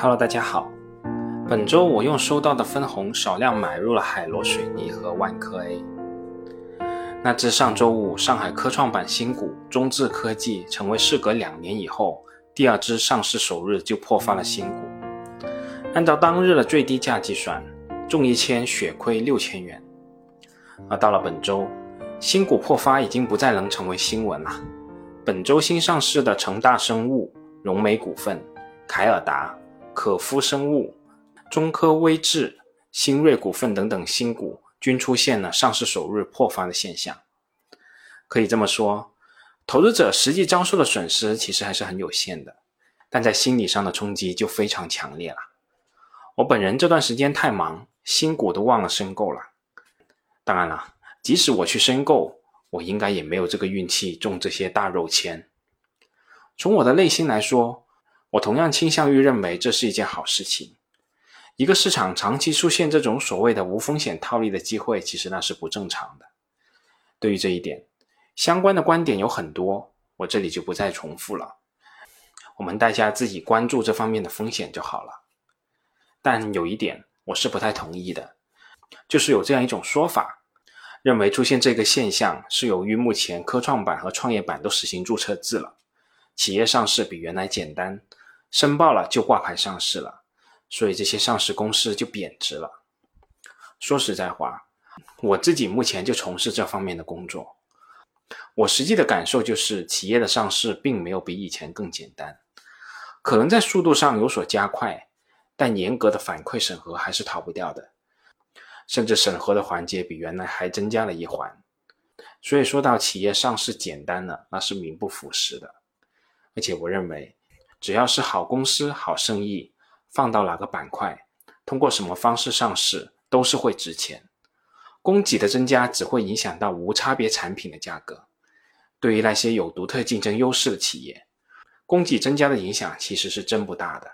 Hello，大家好。本周我用收到的分红少量买入了海螺水泥和万科 A。那自上周五上海科创板新股中智科技成为事隔两年以后第二只上市首日就破发了新股。按照当日的最低价计算，中一千血亏六千元。而到了本周，新股破发已经不再能成为新闻了。本周新上市的成大生物、融美股份、凯尔达。可夫生物、中科微智、新锐股份等等新股均出现了上市首日破发的现象。可以这么说，投资者实际遭受的损失其实还是很有限的，但在心理上的冲击就非常强烈了。我本人这段时间太忙，新股都忘了申购了。当然了，即使我去申购，我应该也没有这个运气中这些大肉签。从我的内心来说。我同样倾向于认为这是一件好事情。一个市场长期出现这种所谓的无风险套利的机会，其实那是不正常的。对于这一点，相关的观点有很多，我这里就不再重复了。我们大家自己关注这方面的风险就好了。但有一点我是不太同意的，就是有这样一种说法，认为出现这个现象是由于目前科创板和创业板都实行注册制了，企业上市比原来简单。申报了就挂牌上市了，所以这些上市公司就贬值了。说实在话，我自己目前就从事这方面的工作，我实际的感受就是，企业的上市并没有比以前更简单，可能在速度上有所加快，但严格的反馈审核还是逃不掉的，甚至审核的环节比原来还增加了一环。所以说到企业上市简单了，那是名不符实的。而且我认为。只要是好公司、好生意，放到哪个板块，通过什么方式上市，都是会值钱。供给的增加只会影响到无差别产品的价格。对于那些有独特竞争优势的企业，供给增加的影响其实是真不大的。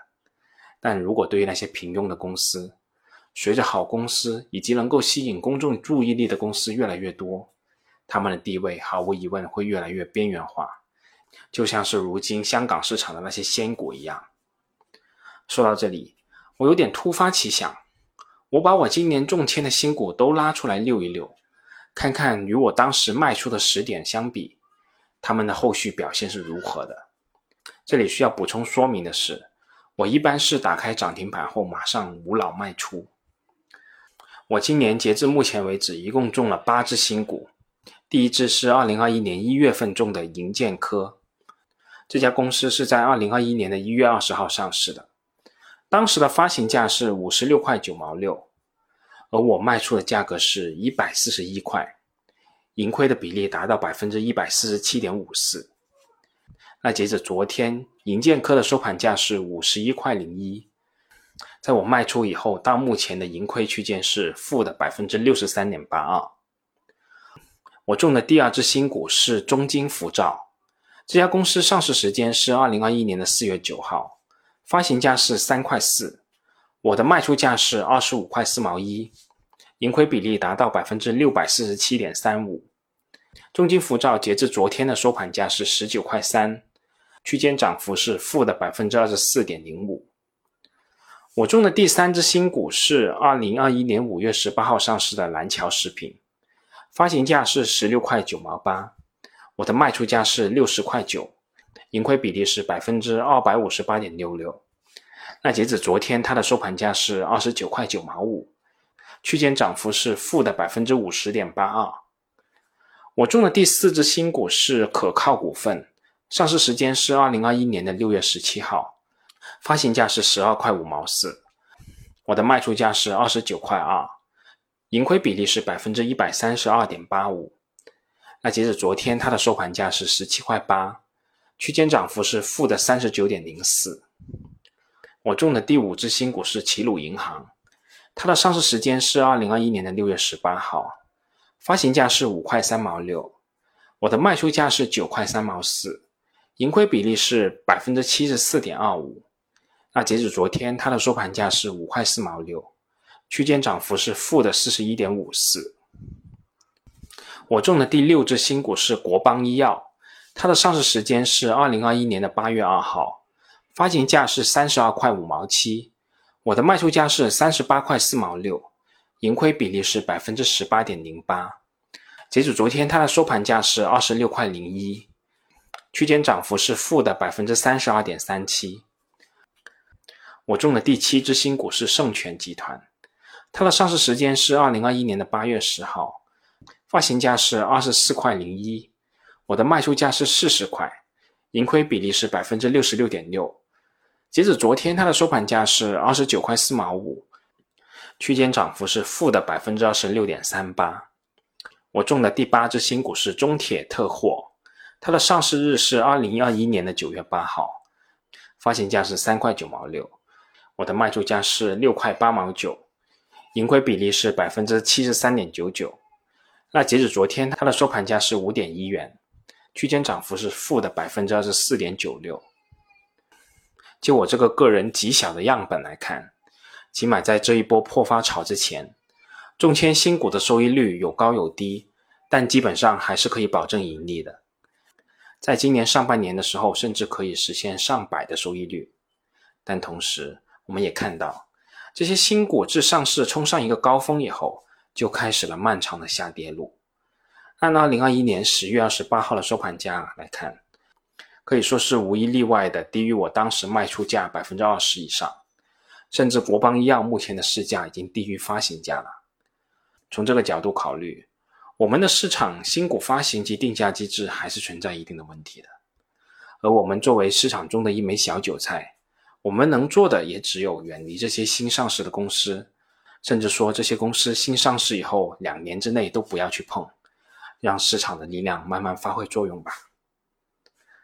但如果对于那些平庸的公司，随着好公司以及能够吸引公众注意力的公司越来越多，他们的地位毫无疑问会越来越边缘化。就像是如今香港市场的那些仙股一样。说到这里，我有点突发奇想，我把我今年中签的新股都拉出来溜一溜，看看与我当时卖出的时点相比，他们的后续表现是如何的。这里需要补充说明的是，我一般是打开涨停板后马上无脑卖出。我今年截至目前为止，一共中了八只新股，第一只是二零二一年一月份中的银建科。这家公司是在二零二一年的一月二十号上市的，当时的发行价是五十六块九毛六，而我卖出的价格是一百四十一块，盈亏的比例达到百分之一百四十七点五四。那截止昨天，银建科的收盘价是五十一块零一，在我卖出以后，到目前的盈亏区间是负的百分之六十三点八二。我中的第二只新股是中金福兆。这家公司上市时间是二零二一年的四月九号，发行价是三块四，我的卖出价是二十五块四毛一，盈亏比例达到百分之六百四十七点三五。中金福照截至昨天的收盘价是十九块三，区间涨幅是负的百分之二十四点零五。我中的第三只新股是二零二一年五月十八号上市的蓝桥食品，发行价是十六块九毛八。我的卖出价是六十块九，盈亏比例是百分之二百五十八点六六。那截止昨天，它的收盘价是二十九块九毛五，区间涨幅是负的百分之五十点八二。我中的第四只新股是可靠股份，上市时间是二零二一年的六月十七号，发行价是十二块五毛四，我的卖出价是二十九块二，盈亏比例是百分之一百三十二点八五。那截止昨天，它的收盘价是十七块八，区间涨幅是负的三十九点零四。我中的第五只新股是齐鲁银行，它的上市时间是二零二一年的六月十八号，发行价是五块三毛六，我的卖出价是九块三毛四，盈亏比例是百分之七十四点二五。那截止昨天，它的收盘价是五块四毛六，区间涨幅是负的四十一点五四。我中的第六只新股是国邦医药，它的上市时间是二零二一年的八月二号，发行价是三十二块五毛七，我的卖出价是三十八块四毛六，盈亏比例是百分之十八点零八。截止昨天，它的收盘价是二十六块零一，区间涨幅是负的百分之三十二点三七。我中的第七只新股是盛泉集团，它的上市时间是二零二一年的八月十号，发行价是二十四块零一。我的卖出价是四十块，盈亏比例是百分之六十六点六。截止昨天，它的收盘价是二十九块四毛五，区间涨幅是负的百分之二十六点三八。我中的第八只新股是中铁特货，它的上市日是二零二一年的九月八号，发行价是三块九毛六，我的卖出价是六块八毛九，盈亏比例是百分之七十三点九九。那截止昨天，它的收盘价是五点一元。区间涨幅是负的百分之二十四点九六。就我这个个人极小的样本来看，起码在这一波破发潮之前，中签新股的收益率有高有低，但基本上还是可以保证盈利的。在今年上半年的时候，甚至可以实现上百的收益率。但同时，我们也看到，这些新股自上市冲上一个高峰以后，就开始了漫长的下跌路。按二零二一年十月二十八号的收盘价来看，可以说是无一例外的低于我当时卖出价百分之二十以上，甚至国邦医药目前的市价已经低于发行价了。从这个角度考虑，我们的市场新股发行及定价机制还是存在一定的问题的。而我们作为市场中的一枚小韭菜，我们能做的也只有远离这些新上市的公司，甚至说这些公司新上市以后两年之内都不要去碰。让市场的力量慢慢发挥作用吧。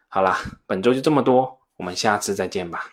好啦，本周就这么多，我们下次再见吧。